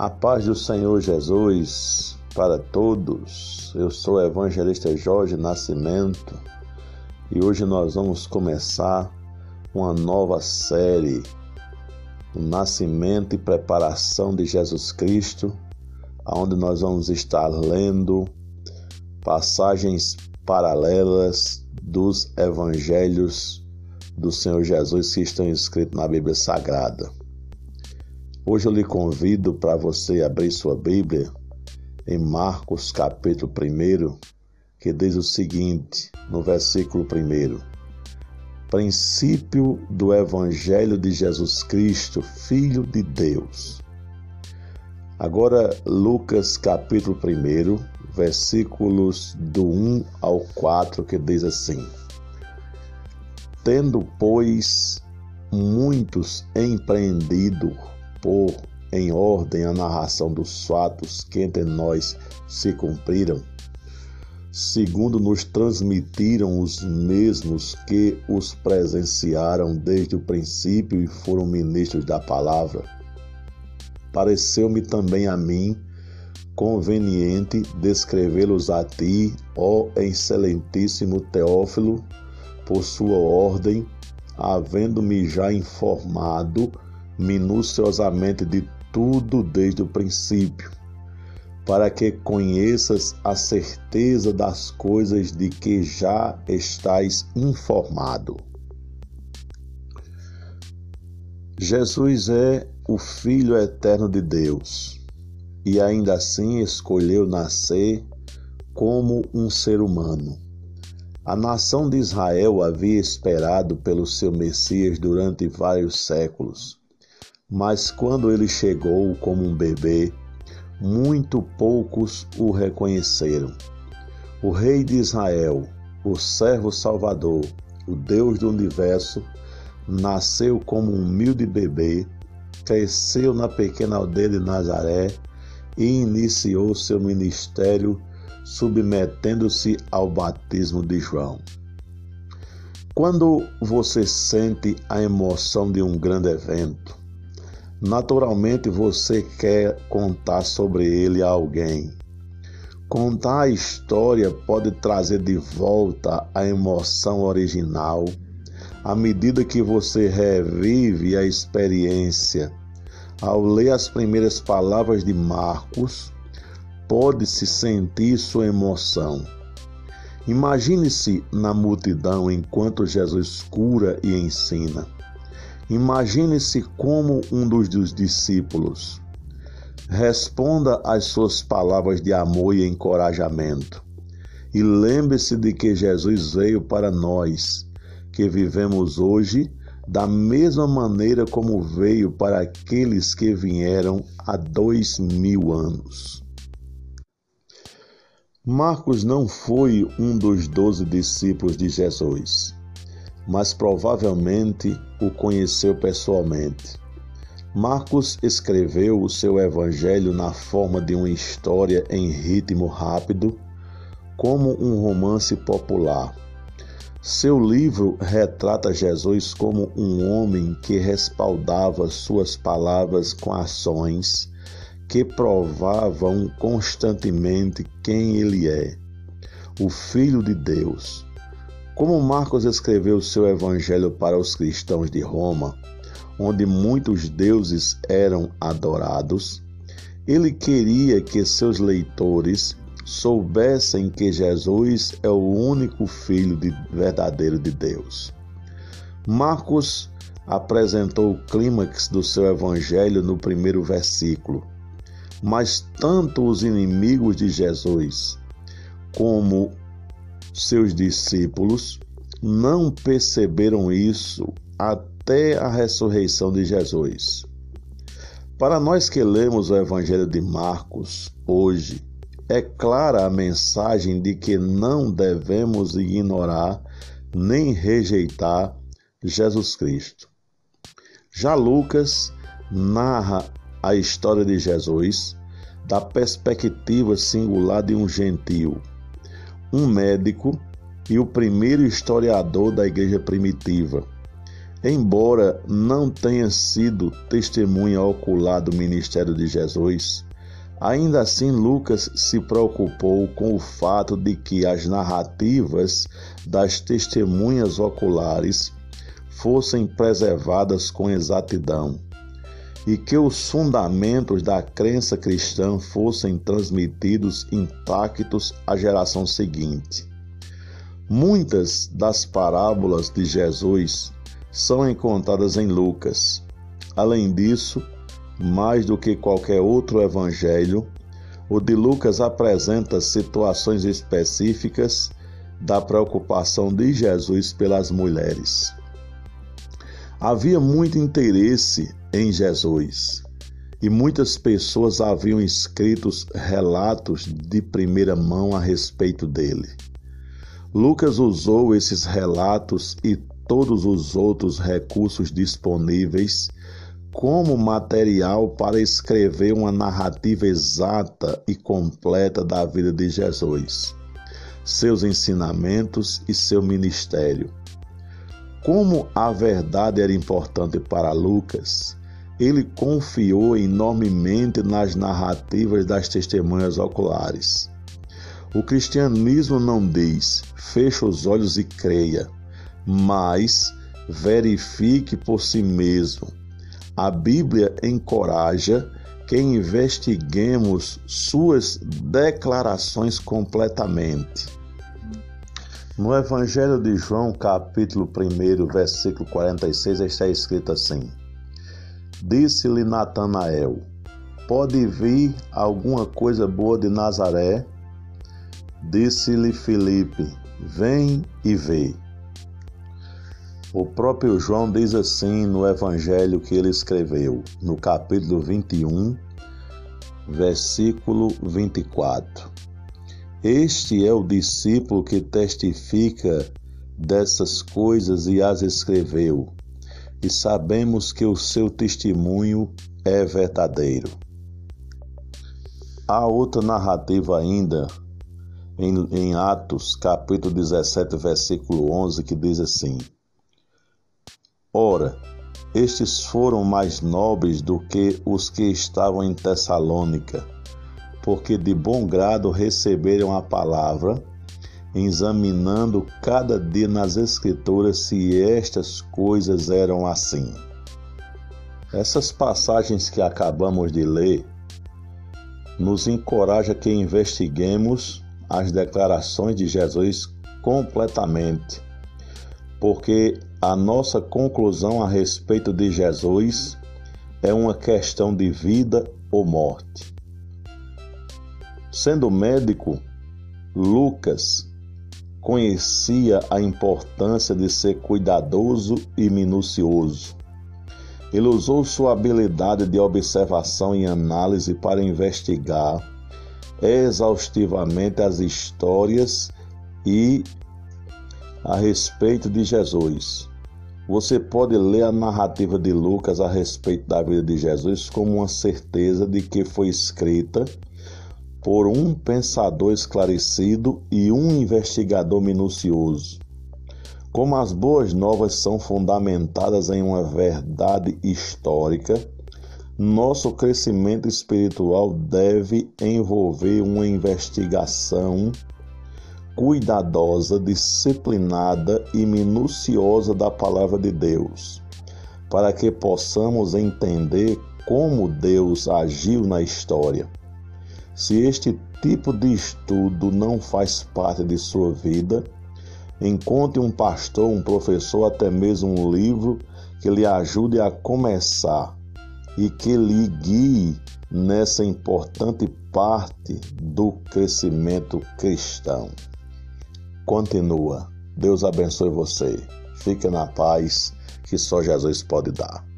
A paz do Senhor Jesus para todos. Eu sou o evangelista Jorge Nascimento e hoje nós vamos começar uma nova série, o nascimento e preparação de Jesus Cristo, onde nós vamos estar lendo passagens paralelas dos evangelhos do Senhor Jesus que estão escritos na Bíblia Sagrada. Hoje eu lhe convido para você abrir sua Bíblia em Marcos capítulo 1, que diz o seguinte, no versículo 1: Princípio do Evangelho de Jesus Cristo, Filho de Deus. Agora, Lucas capítulo 1, versículos do 1 ao 4, que diz assim: Tendo, pois, muitos empreendido pôr em ordem a narração dos fatos que entre nós se cumpriram, segundo nos transmitiram os mesmos que os presenciaram desde o princípio e foram ministros da palavra. Pareceu-me também a mim conveniente descrevê-los a ti, ó excelentíssimo Teófilo, por sua ordem, havendo-me já informado minuciosamente de tudo desde o princípio, para que conheças a certeza das coisas de que já estás informado. Jesus é o Filho eterno de Deus e ainda assim escolheu nascer como um ser humano. A nação de Israel havia esperado pelo seu Messias durante vários séculos mas quando ele chegou como um bebê, muito poucos o reconheceram. O Rei de Israel, o servo Salvador, o Deus do universo, nasceu como um humilde bebê, cresceu na pequena aldeia de Nazaré e iniciou seu ministério submetendo-se ao batismo de João. Quando você sente a emoção de um grande evento, Naturalmente você quer contar sobre ele a alguém. Contar a história pode trazer de volta a emoção original à medida que você revive a experiência. Ao ler as primeiras palavras de Marcos, pode-se sentir sua emoção. Imagine-se na multidão enquanto Jesus cura e ensina. Imagine-se como um dos discípulos. Responda às suas palavras de amor e encorajamento. E lembre-se de que Jesus veio para nós, que vivemos hoje, da mesma maneira como veio para aqueles que vieram há dois mil anos. Marcos não foi um dos doze discípulos de Jesus mas provavelmente o conheceu pessoalmente. Marcos escreveu o seu evangelho na forma de uma história em ritmo rápido, como um romance popular. Seu livro retrata Jesus como um homem que respaldava suas palavras com ações que provavam constantemente quem ele é, o Filho de Deus como Marcos escreveu seu evangelho para os cristãos de Roma, onde muitos deuses eram adorados, ele queria que seus leitores soubessem que Jesus é o único Filho de, verdadeiro de Deus. Marcos apresentou o clímax do seu evangelho no primeiro versículo. Mas tanto os inimigos de Jesus como seus discípulos não perceberam isso até a ressurreição de Jesus. Para nós que lemos o Evangelho de Marcos hoje, é clara a mensagem de que não devemos ignorar nem rejeitar Jesus Cristo. Já Lucas narra a história de Jesus da perspectiva singular de um gentio um médico e o primeiro historiador da igreja primitiva. Embora não tenha sido testemunha ocular do ministério de Jesus, ainda assim Lucas se preocupou com o fato de que as narrativas das testemunhas oculares fossem preservadas com exatidão e que os fundamentos da crença cristã fossem transmitidos intactos à geração seguinte. Muitas das parábolas de Jesus são encontradas em Lucas. Além disso, mais do que qualquer outro evangelho, o de Lucas apresenta situações específicas da preocupação de Jesus pelas mulheres. Havia muito interesse em Jesus e muitas pessoas haviam escrito relatos de primeira mão a respeito dele. Lucas usou esses relatos e todos os outros recursos disponíveis como material para escrever uma narrativa exata e completa da vida de Jesus, seus ensinamentos e seu ministério. Como a verdade era importante para Lucas, ele confiou enormemente nas narrativas das testemunhas oculares. O cristianismo não diz, feche os olhos e creia mas verifique por si mesmo. A Bíblia encoraja que investiguemos suas declarações completamente. No Evangelho de João, capítulo 1, versículo 46, está escrito assim: Disse-lhe Natanael: Pode vir alguma coisa boa de Nazaré? Disse-lhe Filipe: Vem e vê. O próprio João diz assim no evangelho que ele escreveu, no capítulo 21, versículo 24. Este é o discípulo que testifica dessas coisas e as escreveu, e sabemos que o seu testemunho é verdadeiro. Há outra narrativa ainda em, em Atos, capítulo 17, versículo 11, que diz assim: Ora, estes foram mais nobres do que os que estavam em Tessalônica, porque de bom grado receberam a palavra, examinando cada dia nas Escrituras se estas coisas eram assim. Essas passagens que acabamos de ler nos encoraja que investiguemos as declarações de Jesus completamente, porque a nossa conclusão a respeito de Jesus é uma questão de vida ou morte. Sendo médico, Lucas conhecia a importância de ser cuidadoso e minucioso. Ele usou sua habilidade de observação e análise para investigar exaustivamente as histórias e a respeito de Jesus. Você pode ler a narrativa de Lucas a respeito da vida de Jesus como uma certeza de que foi escrita por um pensador esclarecido e um investigador minucioso. Como as boas novas são fundamentadas em uma verdade histórica, nosso crescimento espiritual deve envolver uma investigação cuidadosa, disciplinada e minuciosa da palavra de Deus, para que possamos entender como Deus agiu na história. Se este tipo de estudo não faz parte de sua vida, encontre um pastor, um professor, até mesmo um livro que lhe ajude a começar e que lhe guie nessa importante parte do crescimento cristão continua. Deus abençoe você. Fique na paz que só Jesus pode dar.